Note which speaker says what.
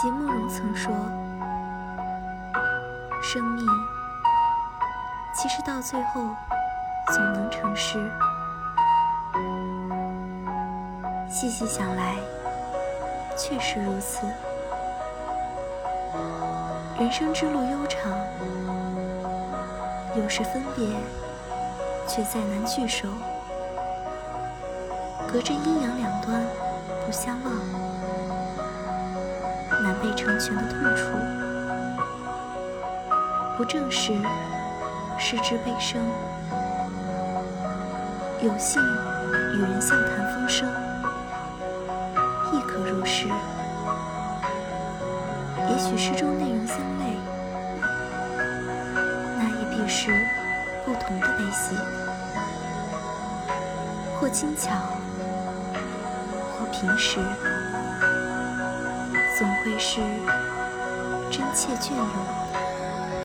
Speaker 1: 席慕容曾说：“生命其实到最后总能成诗。”细细想来，确实如此。人生之路悠长，有时分别，却再难聚首。隔着阴阳两端，不相忘，难被成全的痛楚，不正是，失之悲生。有幸与人笑谈风生，亦可如是。也许诗中内容相类，那也必是不同的悲喜，或轻巧。或平实总会是真切隽永。